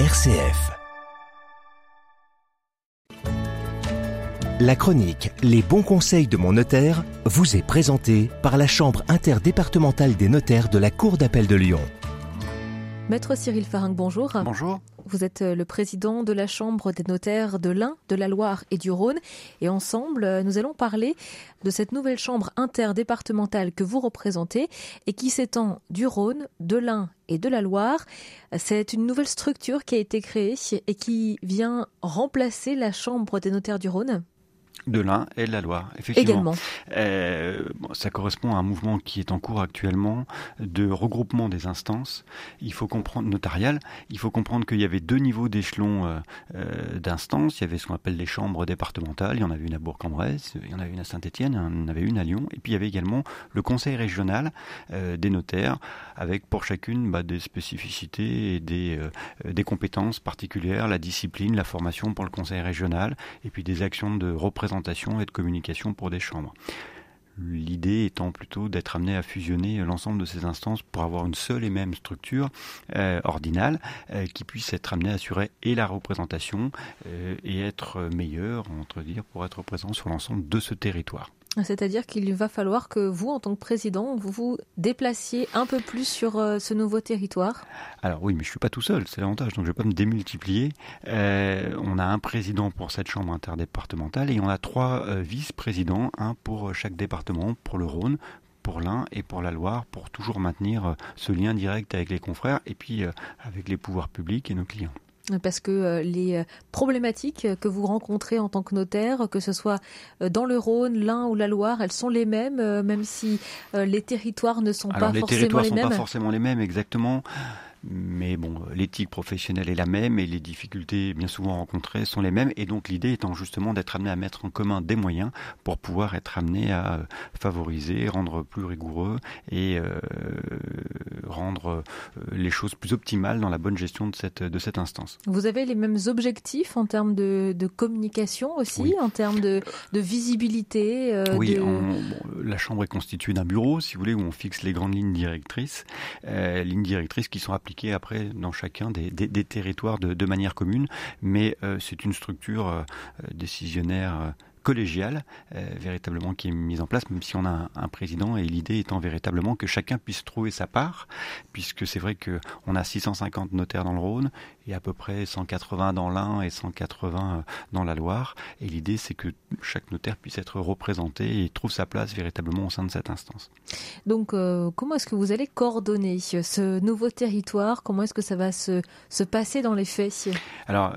RCF. La chronique Les bons conseils de mon notaire vous est présentée par la Chambre interdépartementale des notaires de la Cour d'appel de Lyon. Maître Cyril Faringue, bonjour. Bonjour. Vous êtes euh, le président de la Chambre des notaires de l'Ain, de la Loire et du Rhône. Et ensemble, euh, nous allons parler de cette nouvelle Chambre interdépartementale que vous représentez et qui s'étend du Rhône, de l'Ain et de la Loire. C'est une nouvelle structure qui a été créée et qui vient remplacer la Chambre des notaires du Rhône de l'Ain et de la Loire, effectivement. Également. Euh, ça correspond à un mouvement qui est en cours actuellement de regroupement des instances. Il faut comprendre notarial. Il faut comprendre qu'il y avait deux niveaux d'échelon euh, euh, d'instances. Il y avait ce qu'on appelle les chambres départementales. Il y en avait une à Bourg-en-Bresse, il y en avait une à Saint-Étienne, il y en avait une à Lyon. Et puis il y avait également le Conseil régional des notaires, avec pour chacune bah, des spécificités et des, des compétences particulières, la discipline, la formation pour le Conseil régional, et puis des actions de représentation et de communication pour des chambres. L'idée étant plutôt d'être amené à fusionner l'ensemble de ces instances pour avoir une seule et même structure euh, ordinale euh, qui puisse être amenée à assurer et la représentation euh, et être meilleure, entre dire, pour être présent sur l'ensemble de ce territoire. C'est-à-dire qu'il va falloir que vous, en tant que président, vous vous déplaciez un peu plus sur euh, ce nouveau territoire Alors oui, mais je ne suis pas tout seul, c'est l'avantage, donc je ne vais pas me démultiplier. Euh, on a un président pour cette chambre interdépartementale et on a trois euh, vice-présidents, un pour chaque département, pour le Rhône, pour l'Ain et pour la Loire, pour toujours maintenir ce lien direct avec les confrères et puis avec les pouvoirs publics et nos clients parce que euh, les euh, problématiques que vous rencontrez en tant que notaire, que ce soit euh, dans le Rhône, l'Ain ou la Loire, elles sont les mêmes, même si les territoires ne sont pas forcément les mêmes. Les territoires ne sont pas forcément les mêmes, exactement. Mais bon, l'éthique professionnelle est la même et les difficultés bien souvent rencontrées sont les mêmes. Et donc l'idée étant justement d'être amené à mettre en commun des moyens pour pouvoir être amené à favoriser, rendre plus rigoureux et euh, rendre euh, les choses plus optimales dans la bonne gestion de cette, de cette instance. Vous avez les mêmes objectifs en termes de, de communication aussi, en termes de, de visibilité euh, Oui, la Chambre est constituée d'un bureau, si vous voulez, où on fixe les grandes lignes directrices, euh, lignes directrices qui sont appliquées après dans chacun des, territoires de, manière commune, mais euh, c'est une structure euh, décisionnaire collégiale euh, véritablement qui est mise en place, même si on a un, président et l'idée étant véritablement que chacun puisse trouver sa part, puisque c'est vrai qu'on a 650 notaires dans le Rhône et à peu près 180 dans l'Ain et 180 euh, dans la Loire. Et l'idée c'est que chaque notaire puisse être représenté et trouve sa place véritablement au sein de cette instance. Donc euh, comment est-ce que vous allez coordonner ce nouveau territoire? Comment est-ce que ça va se, se passer dans les faits? Alors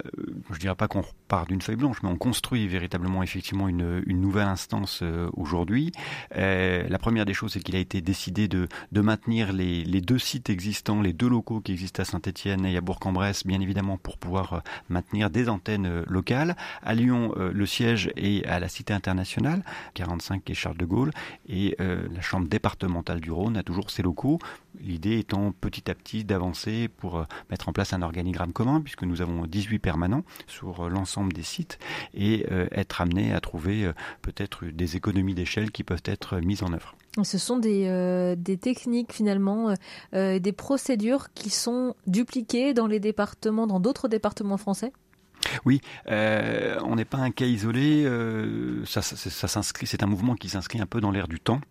je dirais pas qu'on part d'une feuille blanche, mais on construit véritablement effectivement une, nouvelle instance euh, aujourd'hui. Euh, la première des choses, c'est qu'il a été décidé de, maintenir les, deux sites existants, les deux locaux qui existent à Saint-Etienne et à Bourg-en-Bresse, bien évidemment pour pouvoir euh, maintenir des antennes locales. À Lyon, le siège est à la Cité internationale, 45 et Charles de Gaulle, et la Chambre départementale du Rhône a toujours ses locaux. L'idée étant petit à petit d'avancer pour mettre en place un organigramme commun, puisque nous avons 18 permanents sur l'ensemble des sites, et être amené à trouver euh, peut-être des économies d'échelle qui peuvent être mises en œuvre. Ce sont des, euh, des techniques finalement, euh, des procédures qui sont dupliquées dans les départements, dans d'autres départements français? Oui, on n'est pas un cas isolé. ça, ça s'inscrit, c'est un mouvement qui s'inscrit un peu dans l'air du temps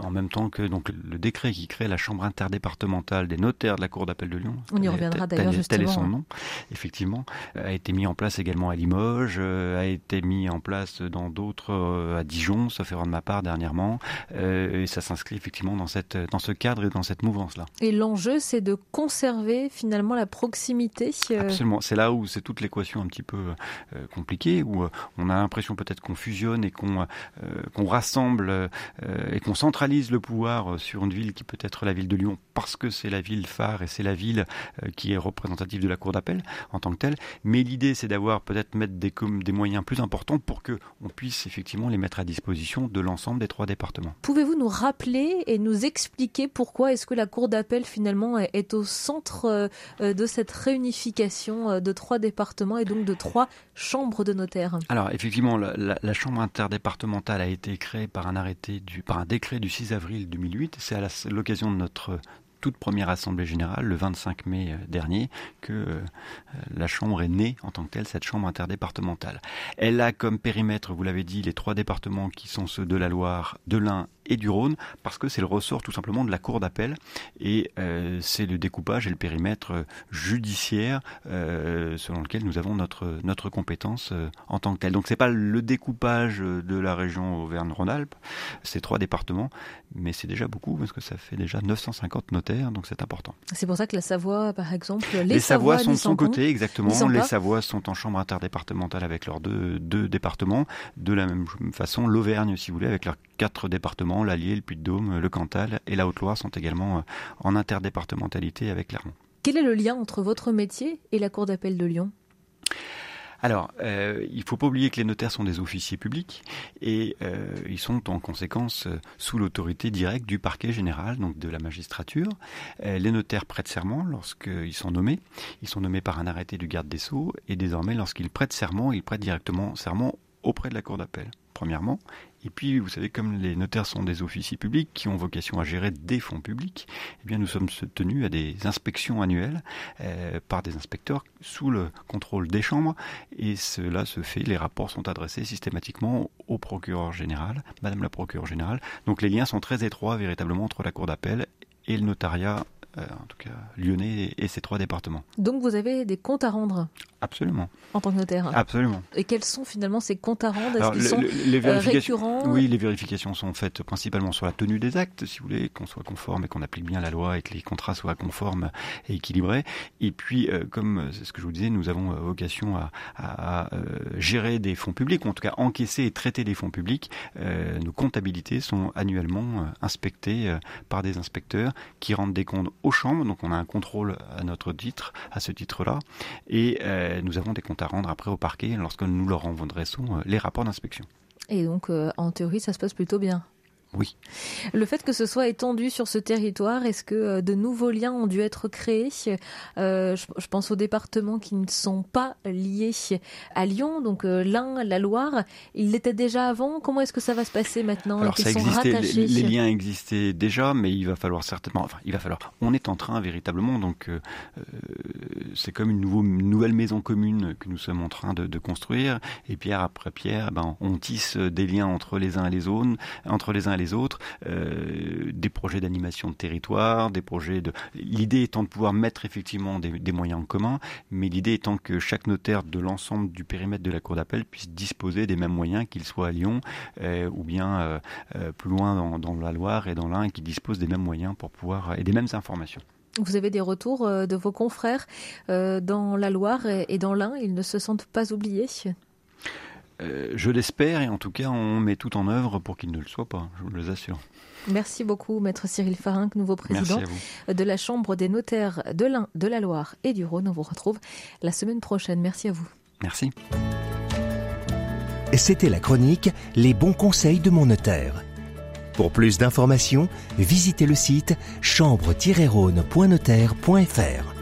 en même temps que donc le décret qui crée la chambre interdépartementale des notaires de la Cour d'appel de Lyon. On y reviendra d'ailleurs justement. Tel est son nom, effectivement, a été mis en place également à Limoges, euh, a été mis en place dans d'autres euh, à Dijon, sauf erreur de ma part dernièrement, euh, et ça s'inscrit effectivement dans cette dans ce cadre et dans cette mouvance là. Et l'enjeu, c'est de conserver finalement la proximité. Absolument, c'est là où c'est toute l'équation un petit peu compliquée, où on a l'impression peut-être qu'on fusionne et qu'on qu'on rassemble et qu'on centralise le pouvoir euh, sur une ville qui peut être la ville de Lyon parce que c'est la ville phare et c'est la ville euh, qui est représentative de la cour d'appel en tant que telle. Mais l'idée, c'est d'avoir peut-être mettre des, des moyens plus importants pour que on puisse effectivement les mettre à disposition de l'ensemble des trois départements. Pouvez-vous nous rappeler et nous expliquer pourquoi est-ce que la cour d'appel finalement est au centre euh, de cette réunification de trois départements et donc de trois chambres de notaires Alors effectivement, la, la chambre interdépartementale a été créée par un arrêté du, par un décret du 6 avril 2008. C'est à l'occasion de notre toute première assemblée générale, le 25 mai dernier, que la Chambre est née en tant que telle, cette Chambre interdépartementale. Elle a comme périmètre, vous l'avez dit, les trois départements qui sont ceux de la Loire, de l'Ain et du Rhône, parce que c'est le ressort tout simplement de la Cour d'appel, et c'est le découpage et le périmètre judiciaire selon lequel nous avons notre, notre compétence en tant que telle. Donc c'est pas le découpage de la région Auvergne-Rhône-Alpes, c'est trois départements, mais c'est déjà beaucoup parce que ça fait déjà 950 notaires, donc c'est important. C'est pour ça que la Savoie, par exemple, les, les Savoies sont de son côté, exactement. Les Savoies sont en chambre interdépartementale avec leurs deux, deux départements. De la même façon, l'Auvergne, si vous voulez, avec leurs quatre départements, l'Allier, le Puy-de-Dôme, le Cantal et la Haute-Loire sont également euh, en interdépartementalité avec Clermont. Quel est le lien entre votre métier et la Cour d'appel de Lyon? Alors, euh, il ne faut pas oublier que les notaires sont des officiers publics et euh, ils sont en conséquence sous l'autorité directe du parquet général, donc de la magistrature. les notaires prêtent serment lorsqu'ils sont nommés. Ils sont nommés par un arrêté du garde des sceaux et désormais, lorsqu'ils prêtent serment, ils prêtent directement serment auprès de la cour d'appel premièrement. Et puis, vous savez, comme les notaires sont des officiers publics qui ont vocation à gérer des fonds publics, eh bien, nous sommes tenus à des inspections annuelles euh, par des inspecteurs sous le contrôle des chambres. Et cela se fait, les rapports sont adressés systématiquement au procureur général, Madame la procureure générale. Donc, les liens sont très étroits véritablement entre la cour d'appel et le notariat en tout cas lyonnais et ces trois départements. Donc vous avez des comptes à rendre Absolument. En tant que notaire Absolument. Et quels sont finalement ces comptes à rendre? Est-ce qu'ils sont les euh, récurrents? Oui, les vérifications sont faites principalement sur la tenue des actes, si vous voulez, qu'on soit conforme et qu'on applique bien la loi et que les contrats soient conformes et équilibrés. Et puis, euh, comme c'est ce que je vous disais, nous avons vocation à, à, gérer des fonds publics, ou en tout cas encaisser et traiter des fonds publics. nos comptabilités sont annuellement inspectées par des inspecteurs qui rendent des comptes aux chambres, donc on a un contrôle à notre titre, à ce titre-là, et euh, nous avons des comptes à rendre après au parquet lorsque nous leur envoierons euh, les rapports d'inspection. Et donc, euh, en théorie, ça se passe plutôt bien oui. Le fait que ce soit étendu sur ce territoire, est-ce que euh, de nouveaux liens ont dû être créés? Euh, je, pense aux départements qui ne sont pas liés à Lyon, donc euh, l'Ain, la Loire. Ils l'étaient déjà avant. Comment est-ce que ça va se passer maintenant? Alors ça existait, les, liens existaient déjà, mais il va falloir certainement. Enfin, il va falloir. On est en train véritablement, donc c'est comme une, nouvelle maison commune que nous sommes en train de, construire. Et pierre après pierre, ben, on tisse des liens entre les uns et les autres, entre les uns les autres, euh, des projets d'animation de territoire, des projets de. L'idée étant de pouvoir mettre effectivement des, moyens en commun, mais l'idée étant que chaque notaire de l'ensemble du périmètre de la cour d'appel puisse disposer des mêmes moyens, qu'il soit à Lyon euh, ou bien euh, plus loin dans, la Loire et dans l'Ain, qui dispose des mêmes moyens pour pouvoir et des mêmes informations. Vous avez des retours de vos confrères dans la Loire et dans l'Ain? Ils ne se sentent pas oubliés? Euh, je l'espère et en tout cas on met tout en œuvre pour qu'il ne le soit pas, je vous le assure. Merci beaucoup, Maître Cyril Farinck, nouveau président de la Chambre des notaires de l'Ain, de la Loire et du Rhône. On vous retrouve la semaine prochaine. Merci à vous. Merci. C'était la chronique Les bons conseils de mon notaire. Pour plus d'informations, visitez le site chambre-rhône.notaire.fr.